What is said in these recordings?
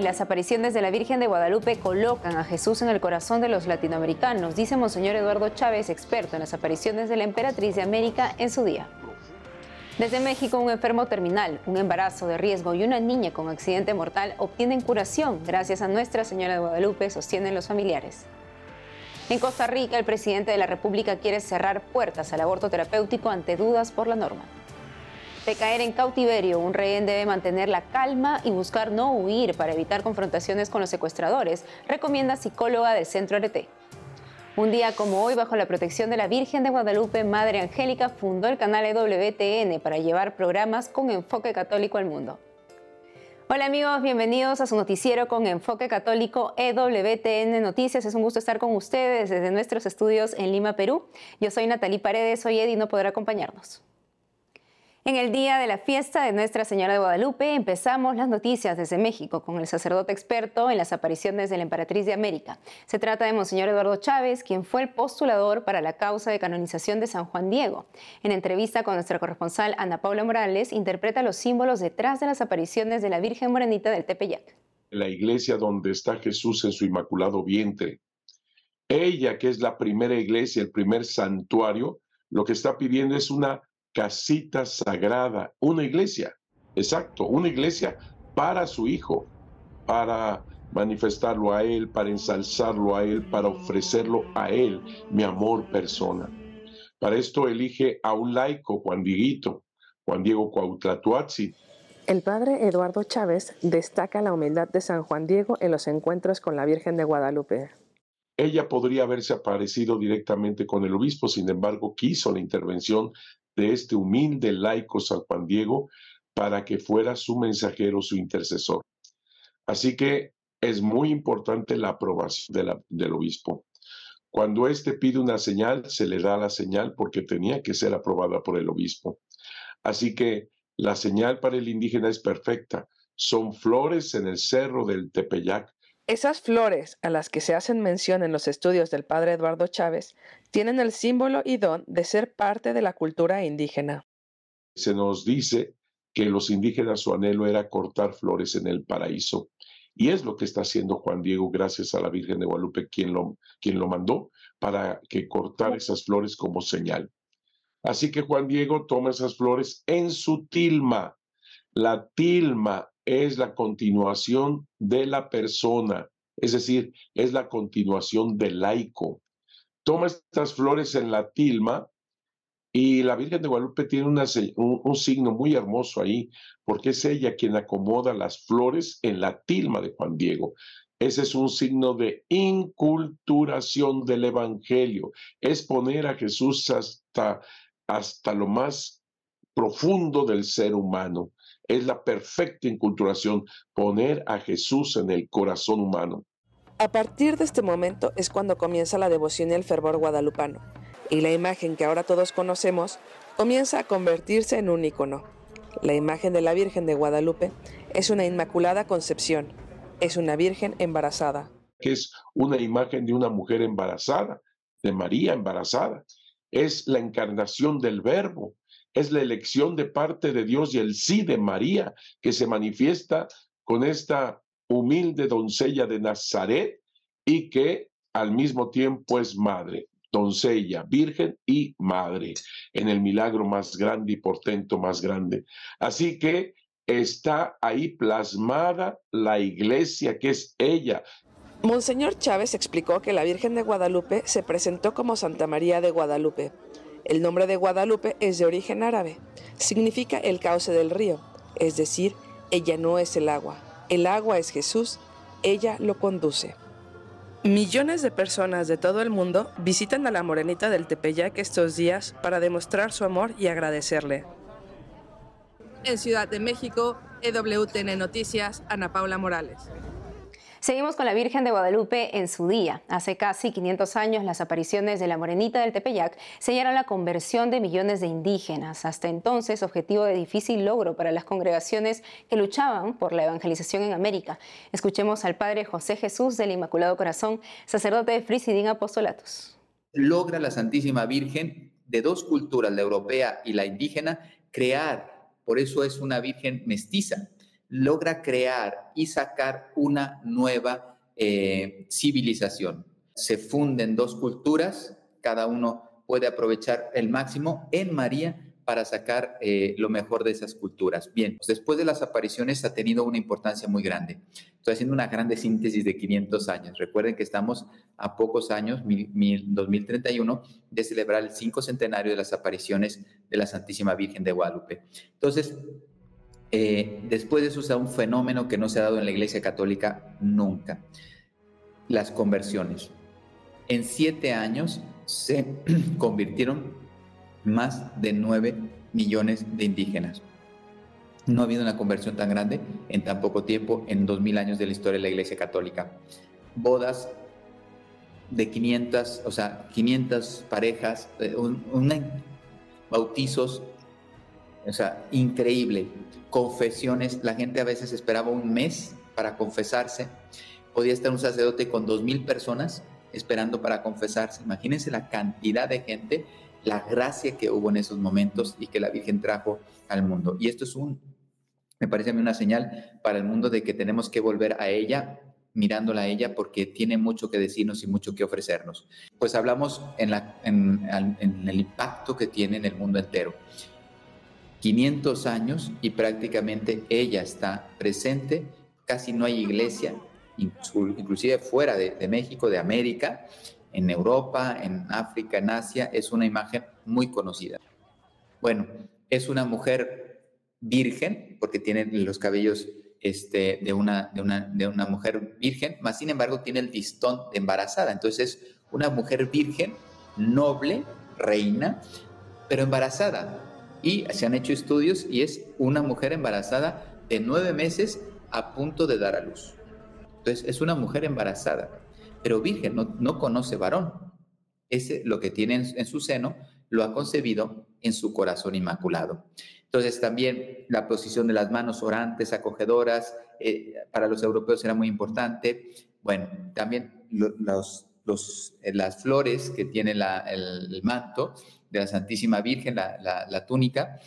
hoy las apariciones de la Virgen de Guadalupe colocan a Jesús en el corazón de los latinoamericanos, dice Monseñor Eduardo Chávez, experto en las apariciones de la emperatriz de América en su día. Desde México, un enfermo terminal, un embarazo de riesgo y una niña con accidente mortal obtienen curación gracias a Nuestra Señora de Guadalupe, sostienen los familiares. En Costa Rica, el presidente de la República quiere cerrar puertas al aborto terapéutico ante dudas por la norma. De caer en cautiverio, un rehén debe mantener la calma y buscar no huir para evitar confrontaciones con los secuestradores, recomienda psicóloga del Centro RT. Un día como hoy, bajo la protección de la Virgen de Guadalupe, Madre Angélica fundó el canal EWTN para llevar programas con enfoque católico al mundo. Hola amigos, bienvenidos a su noticiero con enfoque católico EWTN Noticias. Es un gusto estar con ustedes desde nuestros estudios en Lima, Perú. Yo soy Natalie Paredes, hoy Eddie no podrá acompañarnos. En el día de la fiesta de Nuestra Señora de Guadalupe empezamos las noticias desde México con el sacerdote experto en las apariciones de la Emperatriz de América. Se trata de Monseñor Eduardo Chávez, quien fue el postulador para la causa de canonización de San Juan Diego. En entrevista con nuestra corresponsal Ana Paula Morales, interpreta los símbolos detrás de las apariciones de la Virgen Morenita del Tepeyac. La iglesia donde está Jesús en su inmaculado vientre. Ella, que es la primera iglesia, el primer santuario, lo que está pidiendo es una casita sagrada, una iglesia, exacto, una iglesia para su hijo, para manifestarlo a él, para ensalzarlo a él, para ofrecerlo a él, mi amor persona. Para esto elige a un laico, Juan Dieguito, Juan Diego Cuautlatuazzi. El padre Eduardo Chávez destaca la humildad de San Juan Diego en los encuentros con la Virgen de Guadalupe. Ella podría haberse aparecido directamente con el obispo, sin embargo, quiso la intervención de este humilde laico San Juan Diego para que fuera su mensajero, su intercesor. Así que es muy importante la aprobación del obispo. Cuando éste pide una señal, se le da la señal porque tenía que ser aprobada por el obispo. Así que la señal para el indígena es perfecta. Son flores en el cerro del Tepeyac esas flores a las que se hacen mención en los estudios del padre Eduardo Chávez tienen el símbolo y don de ser parte de la cultura indígena. Se nos dice que los indígenas su anhelo era cortar flores en el paraíso. Y es lo que está haciendo Juan Diego gracias a la Virgen de Guadalupe, quien lo, quien lo mandó para que cortar esas flores como señal. Así que Juan Diego toma esas flores en su tilma. La tilma es la continuación de la persona, es decir, es la continuación del laico. Toma estas flores en la tilma y la Virgen de Guadalupe tiene un, signo muy hermoso ahí, porque es ella quien acomoda las flores en la tilma de Juan Diego. Ese es un signo de inculturación del Evangelio, es poner a Jesús hasta, hasta lo más profundo del ser humano. Es la perfecta inculturación, poner a Jesús en el corazón humano. A partir de este momento es cuando comienza la devoción y el fervor guadalupano, y la imagen que ahora todos conocemos comienza a convertirse en un icono. La imagen de la Virgen de Guadalupe es una inmaculada concepción, es una Virgen embarazada. Que es una imagen de una mujer embarazada, de María embarazada. Es la encarnación del Verbo, es la elección de parte de Dios y el sí de María que se manifiesta con esta humilde doncella de Nazaret y que al mismo tiempo es madre, doncella, virgen y madre, en el milagro más grande y portento más grande. Así que está ahí plasmada la iglesia que es ella. Monseñor Chávez explicó que la Virgen de Guadalupe se presentó como Santa María de Guadalupe el nombre de Guadalupe es de origen árabe. Significa el cauce del río, es decir, ella no es el agua. El agua es Jesús, ella lo conduce. Millones de personas de todo el mundo visitan a la morenita del Tepeyac estos días para demostrar su amor y agradecerle. En Ciudad de México, EWTN Noticias, Ana Paula Morales. Seguimos con la Virgen de Guadalupe en su día. Hace casi 500 años, las apariciones de la Morenita del Tepeyac sellaron la conversión de millones de indígenas. Hasta entonces, objetivo de difícil logro para las congregaciones que luchaban por la evangelización en América. Escuchemos al Padre José Jesús del Inmaculado Corazón, sacerdote de Frisidín Apostolatus. Logra la Santísima Virgen de dos culturas, la europea y la indígena, crear. Por eso es una Virgen mestiza logra crear y sacar una nueva eh, civilización. Se funden dos culturas, cada uno puede aprovechar el máximo en María para sacar eh, lo mejor de esas culturas. Bien, pues después de las apariciones ha tenido una importancia muy grande. Estoy haciendo una grande síntesis de 500 años. Recuerden que estamos a pocos años, 2031, de celebrar el cinco centenario de las apariciones de la Santísima Virgen de Guadalupe. Entonces, eh, después de eso se da un fenómeno que no se ha dado en la Iglesia Católica nunca, las conversiones. En siete años se convirtieron más de 9 millones de indígenas. No ha habido una conversión tan grande en tan poco tiempo, en 2000 años de la historia de la Iglesia Católica. Bodas de 500, o sea, 500 parejas, eh, bautizos, o sea, increíble. Confesiones, la gente a veces esperaba un mes para confesarse. Podía estar un sacerdote con 2.000 personas esperando para confesarse. Imagínense la cantidad de gente la gracia que hubo en esos momentos y que la Virgen trajo al mundo. Y esto es un, me parece a mí una señal para el mundo de que tenemos que volver a ella, mirándola a ella, porque tiene mucho que decirnos y mucho que ofrecernos. Pues hablamos en, la, en, en el impacto que tiene en el mundo entero. 500 años y prácticamente ella está presente, casi no hay iglesia, inclusive fuera de, México, de América, en Europa, en África, en Asia, es una imagen muy conocida. Bueno, es una mujer virgen, porque tiene los cabellos este, de una mujer virgen, más sin embargo tiene el listón de embarazada. Entonces es una mujer virgen, noble, reina, pero embarazada. Y se han hecho estudios y es una mujer embarazada de nueve meses a punto de dar a luz. Entonces es una mujer embarazada pero virgen, no, conoce varón. Ese lo que tiene en, su seno lo ha concebido en su corazón inmaculado. Entonces también la posición de las manos orantes, acogedoras, eh, para los europeos era muy importante. Bueno, también los, eh, las flores que tiene el, manto de la Santísima Virgen, la, túnica,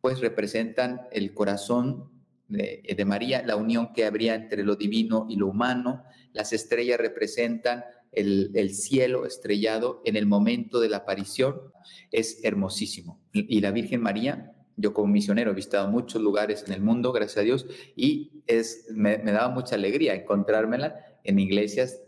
pues representan el corazón de, de, María, la unión que habría entre lo divino y lo humano, las estrellas representan el, cielo estrellado en el momento de la aparición. Es hermosísimo. Y la Virgen María, yo como misionero he visitado muchos lugares en el mundo, gracias a Dios, y es, me, me daba mucha alegría encontrármela en iglesias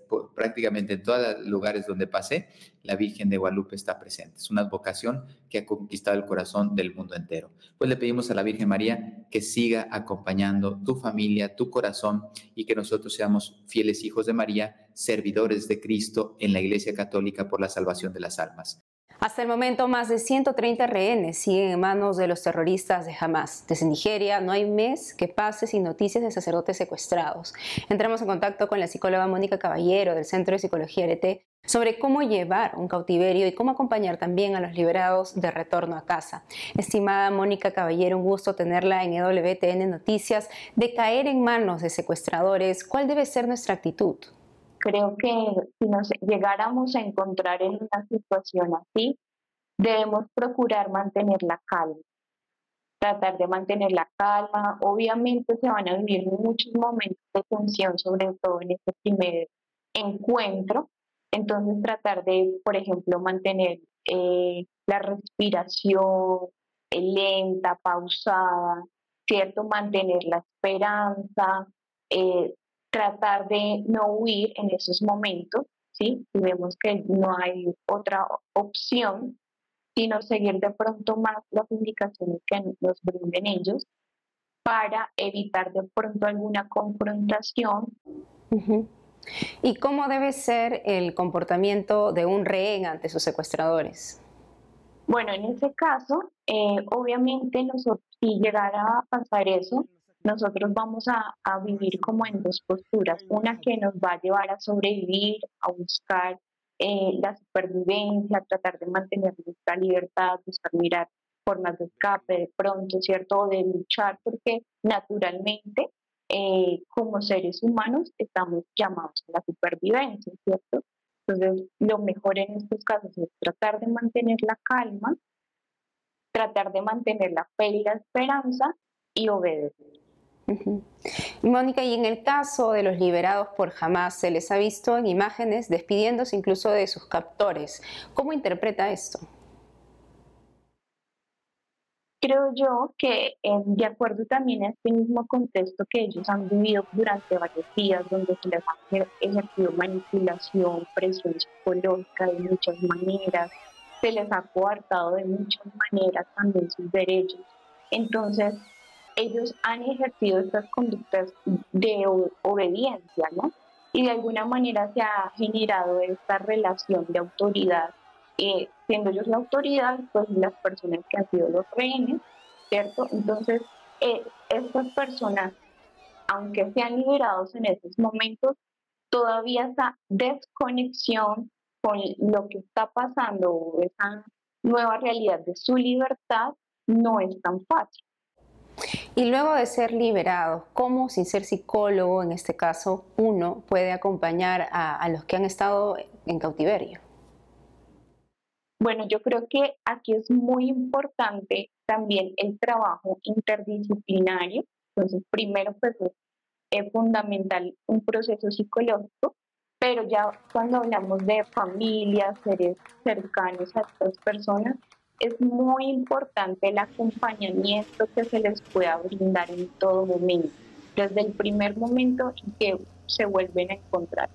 prácticamente en todos los lugares donde pasé, la Virgen de Guadalupe está presente. Es una vocación que ha conquistado el corazón del mundo entero. Pues le pedimos a la Virgen María que siga acompañando tu familia, tu corazón y que nosotros seamos fieles hijos de María, servidores de Cristo en la Iglesia Católica por la salvación de las almas. Hasta el momento, más de 130 rehenes siguen en manos de los terroristas de Hamas. Desde Nigeria no hay mes que pase sin noticias de sacerdotes secuestrados. Entramos en contacto con la psicóloga Mónica Caballero del Centro de Psicología RT sobre cómo llevar un cautiverio y cómo acompañar también a los liberados de retorno a casa. Estimada Mónica Caballero, un gusto tenerla en EWTN Noticias. De caer en manos de secuestradores, ¿cuál debe ser nuestra actitud? Creo que si nos llegáramos a encontrar en una situación así, debemos procurar mantener la calma, tratar de mantener la calma. Obviamente se van a vivir muchos momentos de tensión, sobre todo en este primer encuentro. Entonces tratar de, por ejemplo, mantener eh, la respiración eh, lenta, pausada, ¿cierto? Mantener la esperanza, eh, tratar de no huir en esos momentos, ¿sí? Si vemos que no hay otra opción, sino seguir de pronto más las indicaciones que nos brinden ellos para evitar de pronto alguna confrontación. ¿Y cómo debe ser el comportamiento de un rehén ante sus secuestradores? Bueno, en ese caso, eh, obviamente nosotros, si llegara a pasar eso, nosotros vamos a, vivir como en dos posturas. Una que nos va a llevar a sobrevivir, a buscar eh, la supervivencia, tratar de mantener nuestra libertad, buscar mirar formas de escape de pronto, ¿cierto? de luchar, porque naturalmente eh, como seres humanos estamos llamados a la supervivencia, ¿cierto? Entonces, lo mejor en estos casos es tratar de mantener la calma, tratar de mantener la fe y la esperanza y obedecer. Mónica, y en el caso de los liberados por Hamas, se les ha visto en imágenes despidiéndose incluso de sus captores. ¿Cómo interpreta esto? Creo yo que de acuerdo también a este mismo contexto que ellos han vivido durante varios días, donde se les ha ejercido manipulación, presión psicológica de muchas maneras, se les ha coartado de muchas maneras también sus derechos. Entonces, ellos han ejercido estas conductas de obediencia, ¿no? Y de alguna manera se ha generado esta relación de autoridad, eh, siendo ellos la autoridad, pues las personas que han sido los rehenes, ¿cierto? Entonces, eh, estas personas, aunque sean liberados en estos momentos, todavía esa desconexión con lo que está pasando, esa nueva realidad de su libertad, no es tan fácil. Y luego de ser liberado, ¿cómo, sin ser psicólogo en este caso, uno puede acompañar a, los que han estado en cautiverio? Bueno, yo creo que aquí es muy importante también el trabajo interdisciplinario. Entonces, primero, pues es fundamental un proceso psicológico, pero ya cuando hablamos de familias, seres cercanos a estas personas, es muy importante el acompañamiento que se les pueda brindar en todo momento, desde el primer momento en que se vuelven a encontrar.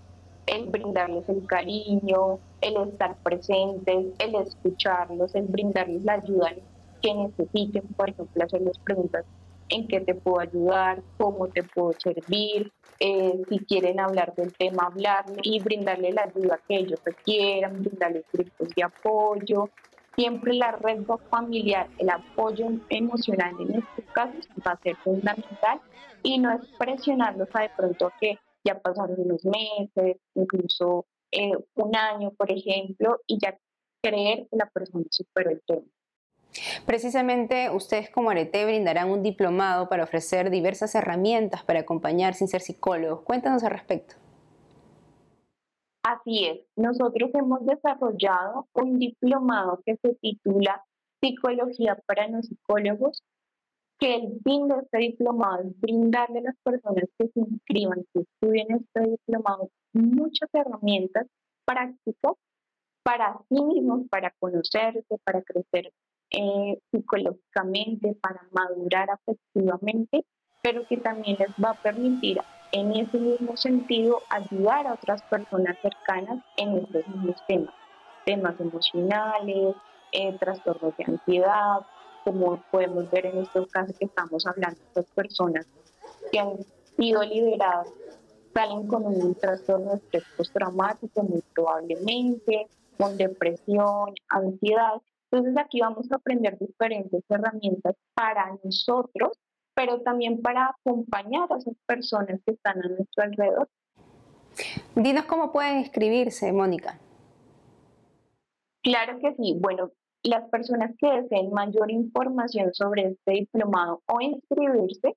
El brindarles el cariño, el estar presentes, el escucharlos, el brindarles la ayuda que necesiten, por ejemplo, hacerles preguntas en qué te puedo ayudar, cómo te puedo servir, eh, si quieren hablar del tema, hablar y brindarle la ayuda que ellos requieran, brindarles grupos de apoyo, siempre la red familiar, el apoyo emocional en estos casos va a ser fundamental y no es presionarlos a de pronto que ya pasaron unos meses, incluso eh, un año, por ejemplo, y ya creer que la persona superó el tema. Precisamente ustedes como Arete brindarán un diplomado para ofrecer diversas herramientas para acompañar sin ser psicólogos. Cuéntanos al respecto. Así es, nosotros hemos desarrollado un diplomado que se titula Psicología para los psicólogos, que el fin de este diplomado es brindarle a las personas que se inscriban, que estudien este diplomado, muchas herramientas prácticas para sí mismos, para conocerse, para crecer eh, psicológicamente, para madurar afectivamente, pero que también les va a permitir en ese mismo sentido ayudar a otras personas cercanas en estos mismos temas, temas emocionales, eh, trastornos de ansiedad, como podemos ver en estos casos que estamos hablando, estas personas que han sido liberadas salen con un trastorno de estrés postraumático muy probablemente, con depresión, ansiedad. Entonces aquí vamos a aprender diferentes herramientas para nosotros pero también para acompañar a esas personas que están a nuestro alrededor. Dinos cómo pueden inscribirse, Mónica. Claro que sí. Bueno, las personas que deseen mayor información sobre este diplomado o inscribirse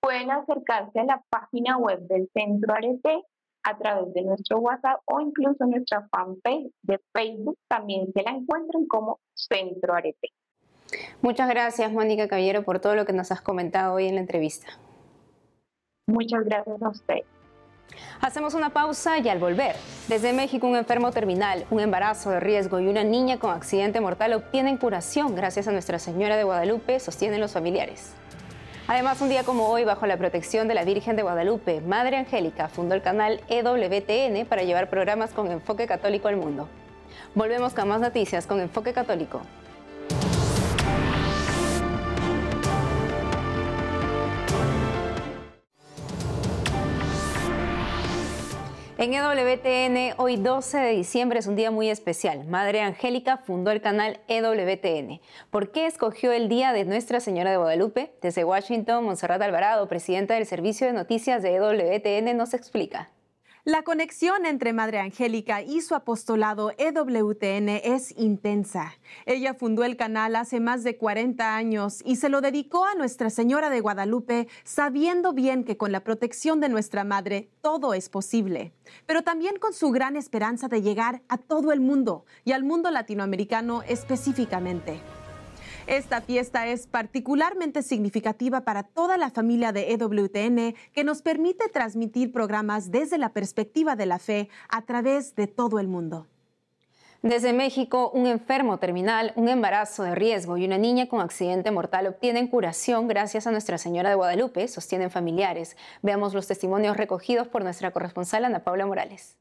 pueden acercarse a la página web del Centro Arete a través de nuestro WhatsApp o incluso nuestra fanpage de Facebook. También se la encuentran como Centro Arete. Muchas gracias, Mónica Caballero, por todo lo que nos has comentado hoy en la entrevista. Muchas gracias a usted. Hacemos una pausa y al volver, desde México un enfermo terminal, un embarazo de riesgo y una niña con accidente mortal obtienen curación gracias a Nuestra Señora de Guadalupe, sostienen los familiares. Además, un día como hoy, bajo la protección de la Virgen de Guadalupe, Madre Angélica fundó el canal EWTN para llevar programas con enfoque católico al mundo. Volvemos con más noticias con enfoque católico. En EWTN, hoy 12 de diciembre es un día muy especial. Madre Angélica fundó el canal EWTN. ¿Por qué escogió el día de Nuestra Señora de Guadalupe? Desde Washington, Monserrat Alvarado, presidenta del Servicio de Noticias de EWTN, nos explica. La conexión entre Madre Angélica y su apostolado EWTN es intensa. Ella fundó el canal hace más de 40 años y se lo dedicó a Nuestra Señora de Guadalupe, sabiendo bien que con la protección de nuestra Madre todo es posible, pero también con su gran esperanza de llegar a todo el mundo y al mundo latinoamericano específicamente. Esta fiesta es particularmente significativa para toda la familia de EWTN que nos permite transmitir programas desde la perspectiva de la fe a través de todo el mundo. Desde México, un enfermo terminal, un embarazo de riesgo y una niña con accidente mortal obtienen curación gracias a Nuestra Señora de Guadalupe, sostienen familiares. Veamos los testimonios recogidos por nuestra corresponsal Ana Paula Morales.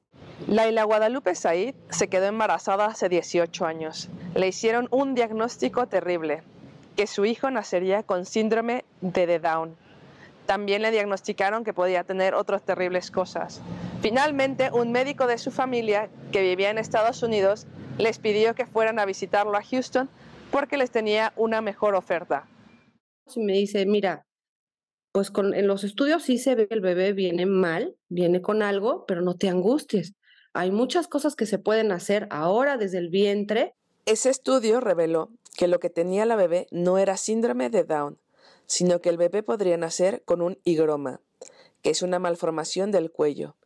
Laila Guadalupe Said se quedó embarazada hace 18 años. Le hicieron un diagnóstico terrible, que su hijo nacería con síndrome de Down. También le diagnosticaron que podía tener otras terribles cosas. Finalmente, un médico de su familia que vivía en Estados Unidos les pidió que fueran a visitarlo a Houston porque les tenía una mejor oferta. Me dice, mira, pues con, en los estudios sí se ve que el bebé viene mal, viene con algo, pero no te angusties. Hay muchas cosas que se pueden hacer ahora desde el vientre. Ese estudio reveló que lo que tenía la bebé no era síndrome de Down, sino que el bebé podría nacer con un higroma, que es una malformación del cuello,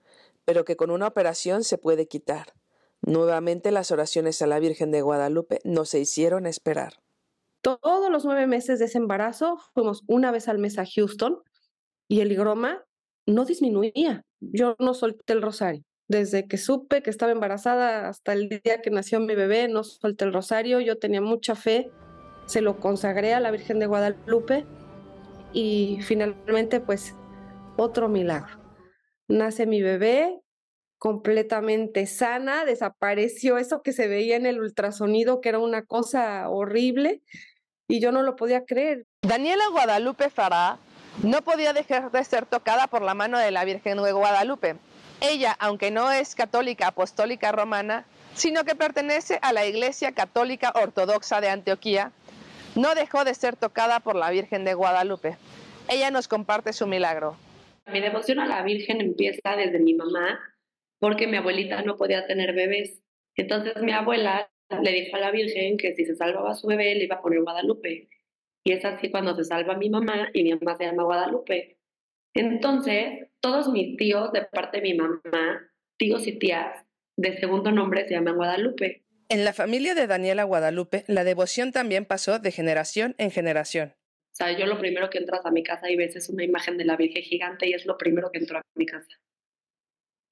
pero que con una operación se puede quitar. Nuevamente las oraciones a la Virgen de Guadalupe no se hicieron esperar. Todos los nueve meses de ese embarazo fuimos una vez al mes a Houston y el higroma no disminuía. Yo no solté el rosario. Desde que supe que estaba embarazada hasta el día que nació mi bebé, no solté el rosario. Yo tenía mucha fe. Se lo consagré a la Virgen de Guadalupe y finalmente pues otro milagro. Nace mi bebé completamente sana, desapareció eso que se veía en el ultrasonido, que era una cosa horrible, y yo no lo podía creer. Daniela Guadalupe Fará no podía dejar de ser tocada por la mano de la Virgen de Guadalupe. Ella, aunque no es católica apostólica romana, sino que pertenece a la Iglesia Católica Ortodoxa de Antioquía, no dejó de ser tocada por la Virgen de Guadalupe. Ella nos comparte su milagro. Mi devoción a la Virgen empieza desde mi mamá, porque mi abuelita no podía tener bebés. Entonces mi abuela le dijo a la Virgen que si se salvaba su bebé le iba a poner Guadalupe. Y es así cuando se salva mi mamá y mi mamá se llama Guadalupe. Entonces, todos mis tíos de parte de mi mamá, tíos y tías, de segundo nombre se llaman Guadalupe. En la familia de Daniela Guadalupe, la devoción también pasó de generación en generación. O sea, yo lo primero que entras a mi casa y ves es una imagen de la Virgen gigante y es lo primero que entró a mi casa.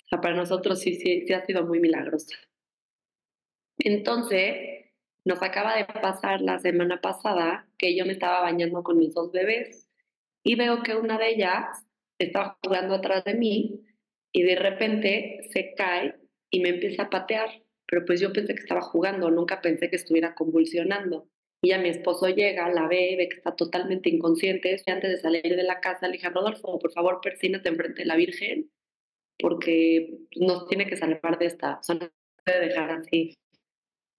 O sea, para nosotros sí, sí, sí ha sido muy milagrosa. Entonces, nos acaba de pasar la semana pasada que yo me estaba bañando con mis dos bebés y veo que una de ellas estaba jugando atrás de mí y de repente se cae y me empieza a patear pero pues yo pensé que estaba jugando, nunca pensé que estuviera convulsionando. Y ya mi esposo llega, la ve, ve que está totalmente inconsciente. Y antes de salir de la casa le dije, Rodolfo, por favor, persínate enfrente de la Virgen, porque nos tiene que salvar de esta, o sea, no puede dejar así.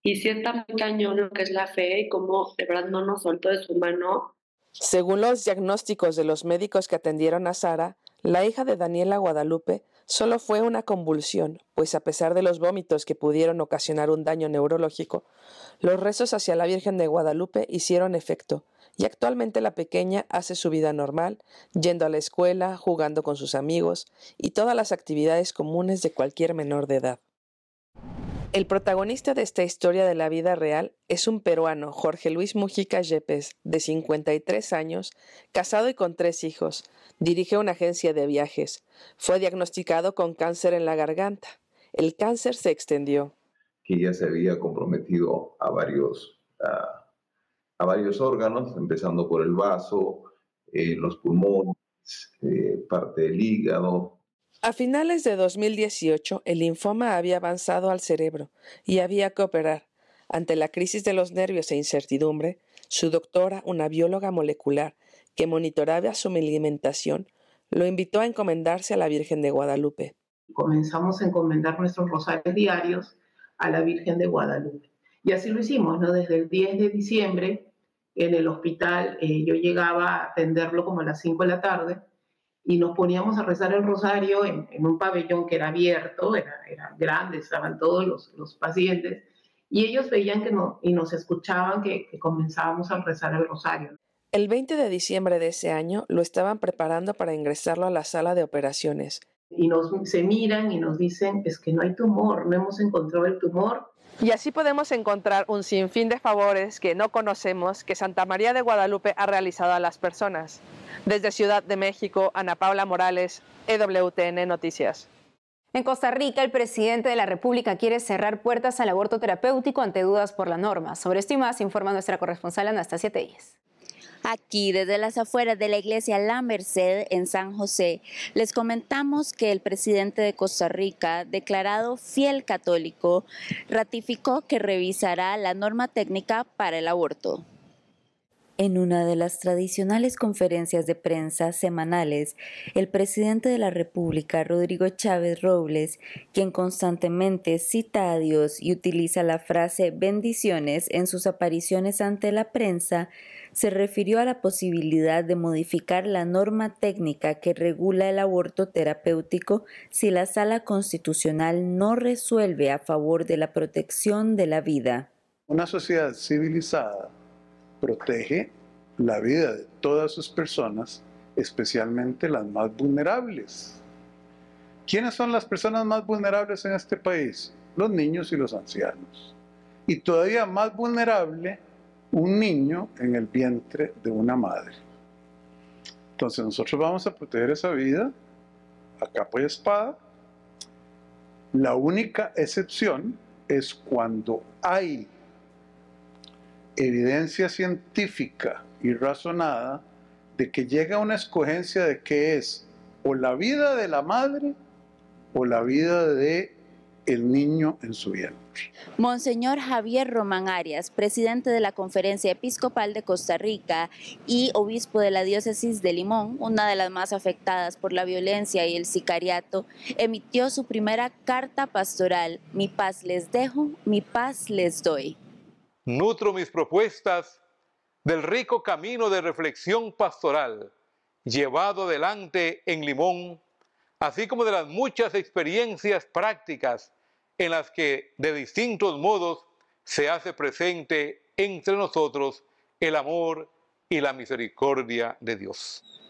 Y si está muy cañón lo que es la fe y cómo de verdad no nos soltó de su mano. Según los diagnósticos de los médicos que atendieron a Sara, la hija de Daniela Guadalupe Solo fue una convulsión, pues a pesar de los vómitos que pudieron ocasionar un daño neurológico, los rezos hacia la Virgen de Guadalupe hicieron efecto, y actualmente la pequeña hace su vida normal, yendo a la escuela, jugando con sus amigos y todas las actividades comunes de cualquier menor de edad. El protagonista de esta historia de la vida real es un peruano, Jorge Luis Mujica Yepes, de 53 años, casado y con tres hijos. Dirige una agencia de viajes. Fue diagnosticado con cáncer en la garganta. El cáncer se extendió. Que ya se había comprometido a varios, a, varios órganos, empezando por el vaso, eh, los pulmones, eh, parte del hígado, a finales de 2018, el linfoma había avanzado al cerebro y había que operar. Ante la crisis de los nervios e incertidumbre, su doctora, una bióloga molecular que monitoraba su alimentación, lo invitó a encomendarse a la Virgen de Guadalupe. Comenzamos a encomendar nuestros rosarios diarios a la Virgen de Guadalupe. Y así lo hicimos, ¿no? Desde el 10 de diciembre en el hospital, eh, yo llegaba a atenderlo como a las 5 de la tarde y nos poníamos a rezar el rosario en, un pabellón que era abierto, era, era grande, estaban todos los, los, pacientes, y ellos veían que no, y nos escuchaban que, que comenzábamos a rezar el rosario. El 20 de diciembre de ese año lo estaban preparando para ingresarlo a la sala de operaciones. Y nos, se miran y nos dicen, es que no hay tumor, no hemos encontrado el tumor. Y así podemos encontrar un sinfín de favores que no conocemos que Santa María de Guadalupe ha realizado a las personas. Desde Ciudad de México, Ana Paula Morales, EWTN Noticias. En Costa Rica, el presidente de la República quiere cerrar puertas al aborto terapéutico ante dudas por la norma. Sobre esto y más informa nuestra corresponsal Anastasia Telles. Aquí, desde las afueras de la iglesia La Merced en San José, les comentamos que el presidente de Costa Rica, declarado fiel católico, ratificó que revisará la norma técnica para el aborto. En una de las tradicionales conferencias de prensa semanales, el presidente de la República, Rodrigo Chávez Robles, quien constantemente cita a Dios y utiliza la frase bendiciones en sus apariciones ante la prensa, se refirió a la posibilidad de modificar la norma técnica que regula el aborto terapéutico si la sala constitucional no resuelve a favor de la protección de la vida. Una sociedad civilizada protege la vida de todas sus personas, especialmente las más vulnerables. ¿Quiénes son las personas más vulnerables en este país? Los niños y los ancianos. Y todavía más vulnerable un niño en el vientre de una madre. Entonces nosotros vamos a proteger esa vida a capa y espada. La única excepción es cuando hay evidencia científica y razonada de que llega una escogencia de que es o la vida de la madre o la vida de el niño en su vientre. Monseñor Javier Román Arias, presidente de la Conferencia Episcopal de Costa Rica y obispo de la diócesis de Limón, una de las más afectadas por la violencia y el sicariato, emitió su primera carta pastoral, Mi paz les dejo, mi paz les doy. Nutro mis propuestas del rico camino de reflexión pastoral llevado adelante en Limón así como de las muchas experiencias prácticas en las que de distintos modos se hace presente entre nosotros el amor y la misericordia de Dios.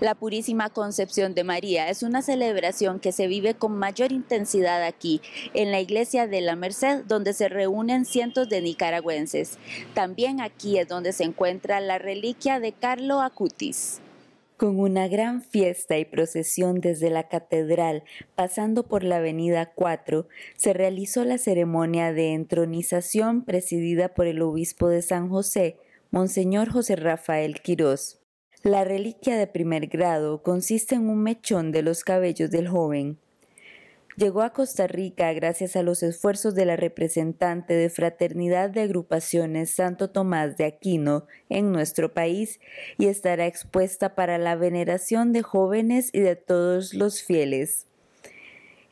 La Purísima Concepción de María es una celebración que se vive con mayor intensidad aquí, en la iglesia de la Merced, donde se reúnen cientos de nicaragüenses. También aquí es donde se encuentra la reliquia de Carlo Acutis. Con una gran fiesta y procesión desde la catedral, pasando por la avenida 4, se realizó la ceremonia de entronización presidida por el obispo de San José, Monseñor José Rafael Quirós. La reliquia de primer grado consiste en un mechón de los cabellos del joven, Llegó a Costa Rica gracias a los esfuerzos de la representante de Fraternidad de Agrupaciones Santo Tomás de Aquino en nuestro país y estará expuesta para la veneración de jóvenes y de todos los fieles.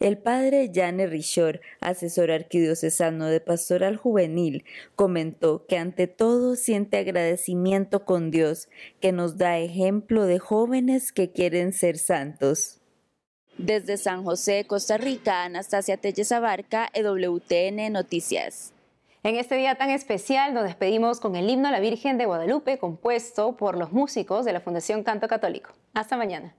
El padre Jane Richor, asesor arquidiocesano de Pastoral Juvenil, comentó que ante todo siente agradecimiento con Dios, que nos da ejemplo de jóvenes que quieren ser santos. Desde San José, Costa Rica, Anastasia Telles Abarca, EWTN Noticias. En este día tan especial nos despedimos con el himno a la Virgen de Guadalupe compuesto por los músicos de la Fundación Canto Católico. Hasta mañana.